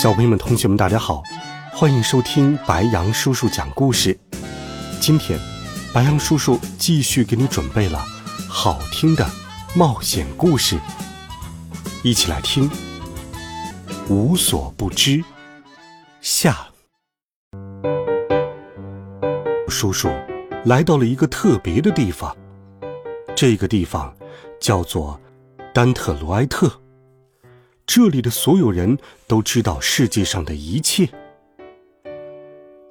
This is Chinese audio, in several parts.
小朋友们、同学们，大家好，欢迎收听白羊叔叔讲故事。今天，白羊叔叔继续给你准备了好听的冒险故事，一起来听。无所不知下，叔叔来到了一个特别的地方，这个地方叫做丹特罗埃特。这里的所有人都知道世界上的一切。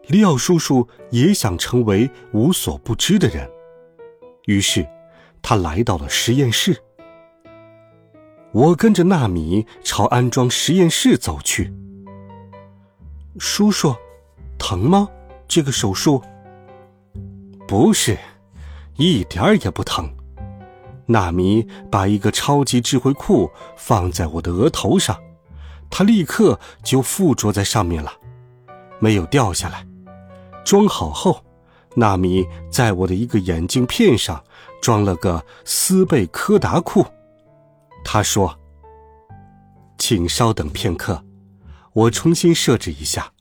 利奥叔叔也想成为无所不知的人，于是他来到了实验室。我跟着纳米朝安装实验室走去。叔叔，疼吗？这个手术？不是，一点儿也不疼。纳米把一个超级智慧库放在我的额头上，它立刻就附着在上面了，没有掉下来。装好后，纳米在我的一个眼镜片上装了个斯贝柯达库。他说：“请稍等片刻，我重新设置一下。”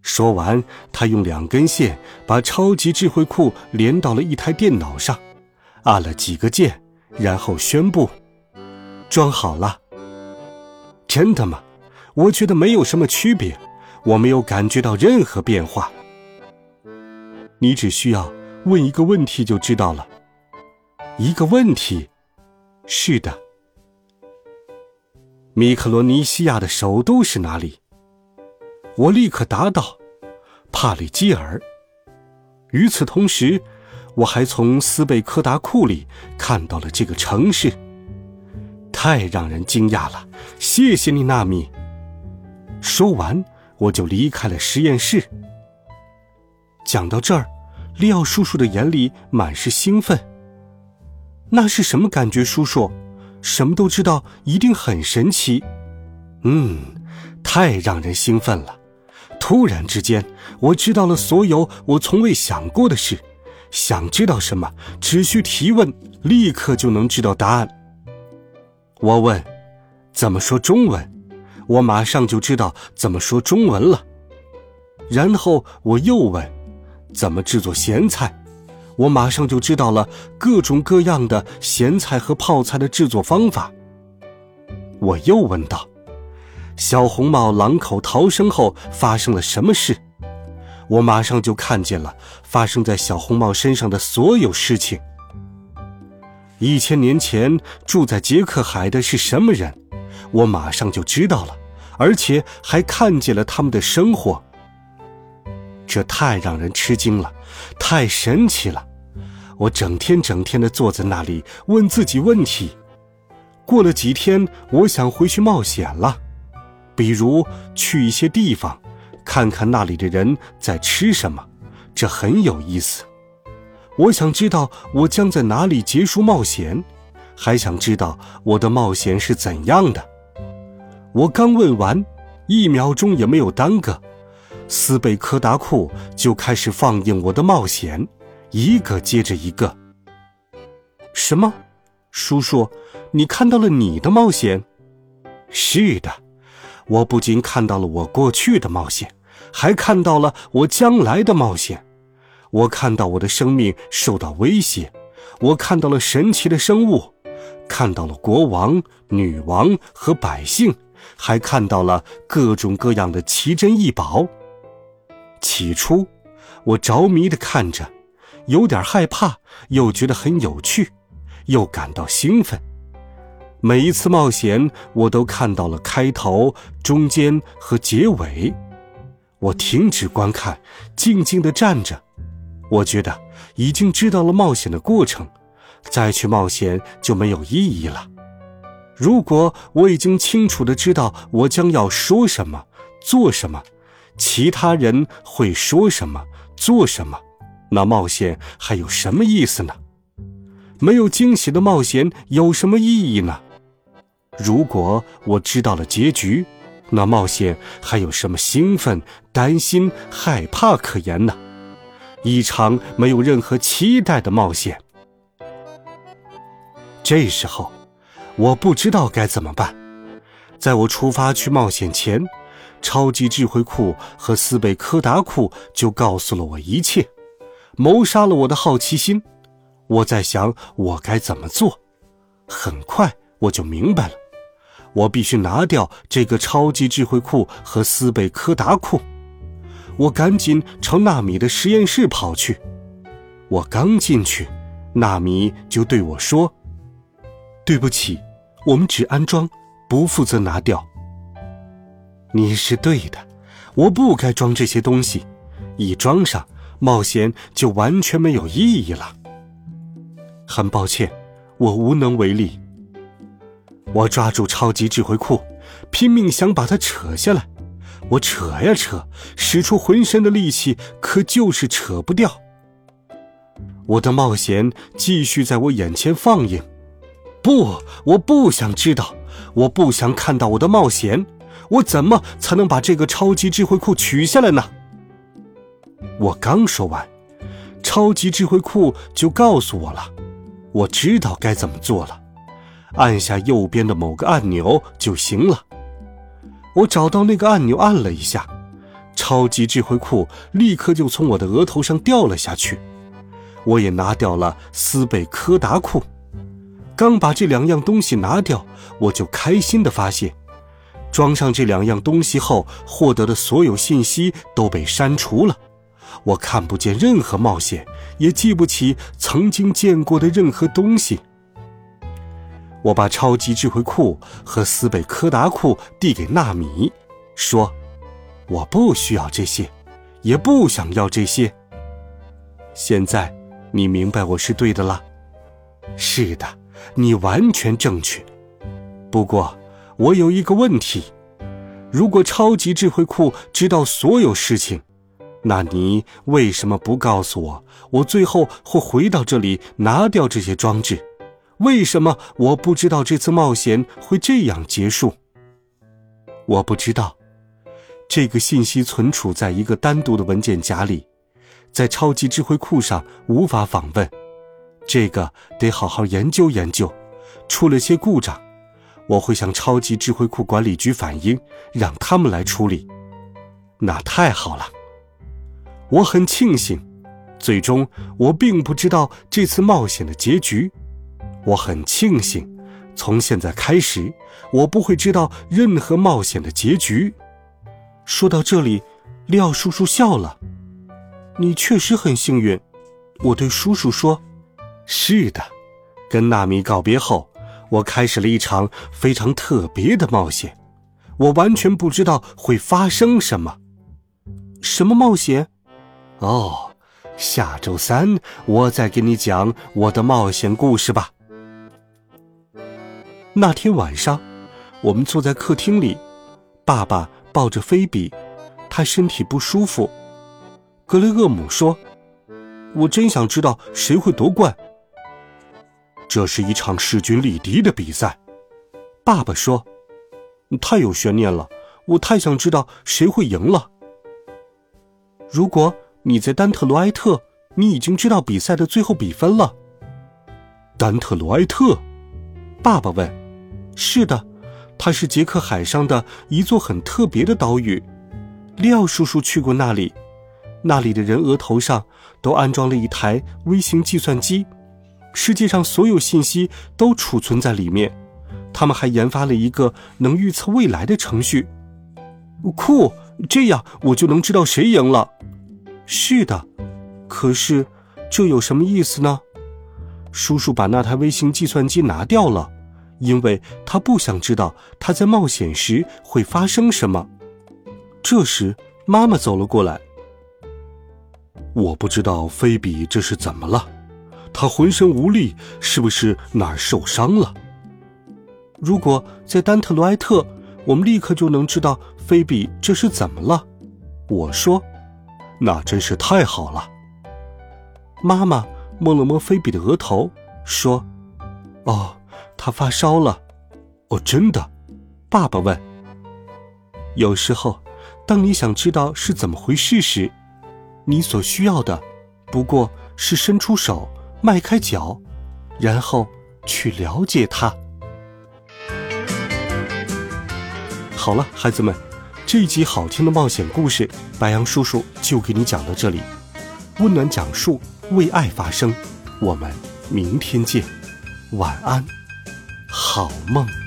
说完，他用两根线把超级智慧库连到了一台电脑上。按了几个键，然后宣布：“装好了。”真的吗？我觉得没有什么区别，我没有感觉到任何变化。你只需要问一个问题就知道了。一个问题？是的。米克罗尼西亚的首都是哪里？我立刻答道：“帕里基尔。”与此同时。我还从斯贝科达库里看到了这个城市，太让人惊讶了！谢谢你，纳米。说完，我就离开了实验室。讲到这儿，利奥叔叔的眼里满是兴奋。那是什么感觉，叔叔？什么都知道，一定很神奇。嗯，太让人兴奋了！突然之间，我知道了所有我从未想过的事。想知道什么，只需提问，立刻就能知道答案。我问：“怎么说中文？”我马上就知道怎么说中文了。然后我又问：“怎么制作咸菜？”我马上就知道了各种各样的咸菜和泡菜的制作方法。我又问道：“小红帽狼口逃生后发生了什么事？”我马上就看见了发生在小红帽身上的所有事情。一千年前住在杰克海的是什么人？我马上就知道了，而且还看见了他们的生活。这太让人吃惊了，太神奇了！我整天整天的坐在那里问自己问题。过了几天，我想回去冒险了，比如去一些地方。看看那里的人在吃什么，这很有意思。我想知道我将在哪里结束冒险，还想知道我的冒险是怎样的。我刚问完，一秒钟也没有耽搁，斯贝柯达库就开始放映我的冒险，一个接着一个。什么？叔叔，你看到了你的冒险？是的。我不仅看到了我过去的冒险，还看到了我将来的冒险。我看到我的生命受到威胁，我看到了神奇的生物，看到了国王、女王和百姓，还看到了各种各样的奇珍异宝。起初，我着迷的看着，有点害怕，又觉得很有趣，又感到兴奋。每一次冒险，我都看到了开头、中间和结尾。我停止观看，静静地站着。我觉得已经知道了冒险的过程，再去冒险就没有意义了。如果我已经清楚地知道我将要说什么、做什么，其他人会说什么，做什么，那冒险还有什么意思呢？没有惊喜的冒险有什么意义呢？如果我知道了结局，那冒险还有什么兴奋、担心、害怕可言呢？一场没有任何期待的冒险。这时候，我不知道该怎么办。在我出发去冒险前，超级智慧库和斯贝科达库就告诉了我一切，谋杀了我的好奇心。我在想我该怎么做，很快我就明白了。我必须拿掉这个超级智慧库和斯贝柯达库。我赶紧朝纳米的实验室跑去。我刚进去，纳米就对我说：“对不起，我们只安装，不负责拿掉。”你是对的，我不该装这些东西，一装上，冒险就完全没有意义了。很抱歉，我无能为力。我抓住超级智慧库，拼命想把它扯下来。我扯呀扯，使出浑身的力气，可就是扯不掉。我的冒险继续在我眼前放映。不，我不想知道，我不想看到我的冒险。我怎么才能把这个超级智慧库取下来呢？我刚说完，超级智慧库就告诉我了，我知道该怎么做了。按下右边的某个按钮就行了。我找到那个按钮，按了一下，超级智慧库立刻就从我的额头上掉了下去。我也拿掉了斯贝柯达库。刚把这两样东西拿掉，我就开心地发现，装上这两样东西后获得的所有信息都被删除了。我看不见任何冒险，也记不起曾经见过的任何东西。我把超级智慧库和斯贝柯达库递给纳米，说：“我不需要这些，也不想要这些。现在你明白我是对的了。是的，你完全正确。不过我有一个问题：如果超级智慧库知道所有事情，那你为什么不告诉我，我最后会回到这里拿掉这些装置？”为什么我不知道这次冒险会这样结束？我不知道，这个信息存储在一个单独的文件夹里，在超级智慧库上无法访问。这个得好好研究研究。出了些故障，我会向超级智慧库管理局反映，让他们来处理。那太好了，我很庆幸，最终我并不知道这次冒险的结局。我很庆幸，从现在开始，我不会知道任何冒险的结局。说到这里，廖叔叔笑了。你确实很幸运，我对叔叔说：“是的。”跟纳米告别后，我开始了一场非常特别的冒险。我完全不知道会发生什么。什么冒险？哦，下周三我再给你讲我的冒险故事吧。那天晚上，我们坐在客厅里，爸爸抱着菲比，他身体不舒服。格雷厄姆说：“我真想知道谁会夺冠。”这是一场势均力敌的比赛，爸爸说：“太有悬念了，我太想知道谁会赢了。”如果你在丹特罗埃特，你已经知道比赛的最后比分了。丹特罗埃特，爸爸问。是的，它是杰克海上的一座很特别的岛屿。利奥叔叔去过那里，那里的人额头上都安装了一台微型计算机，世界上所有信息都储存在里面。他们还研发了一个能预测未来的程序。酷，这样我就能知道谁赢了。是的，可是这有什么意思呢？叔叔把那台微型计算机拿掉了。因为他不想知道他在冒险时会发生什么。这时，妈妈走了过来。我不知道菲比这是怎么了，她浑身无力，是不是哪儿受伤了？如果在丹特罗埃特，我们立刻就能知道菲比这是怎么了。我说：“那真是太好了。”妈妈摸了摸菲比的额头，说：“哦，他发烧了。”“哦，真的？”爸爸问。有时候，当你想知道是怎么回事时，你所需要的，不过是伸出手，迈开脚，然后去了解它。好了，孩子们，这一集好听的冒险故事，白杨叔叔就给你讲到这里。温暖讲述，为爱发声。我们明天见，晚安，好梦。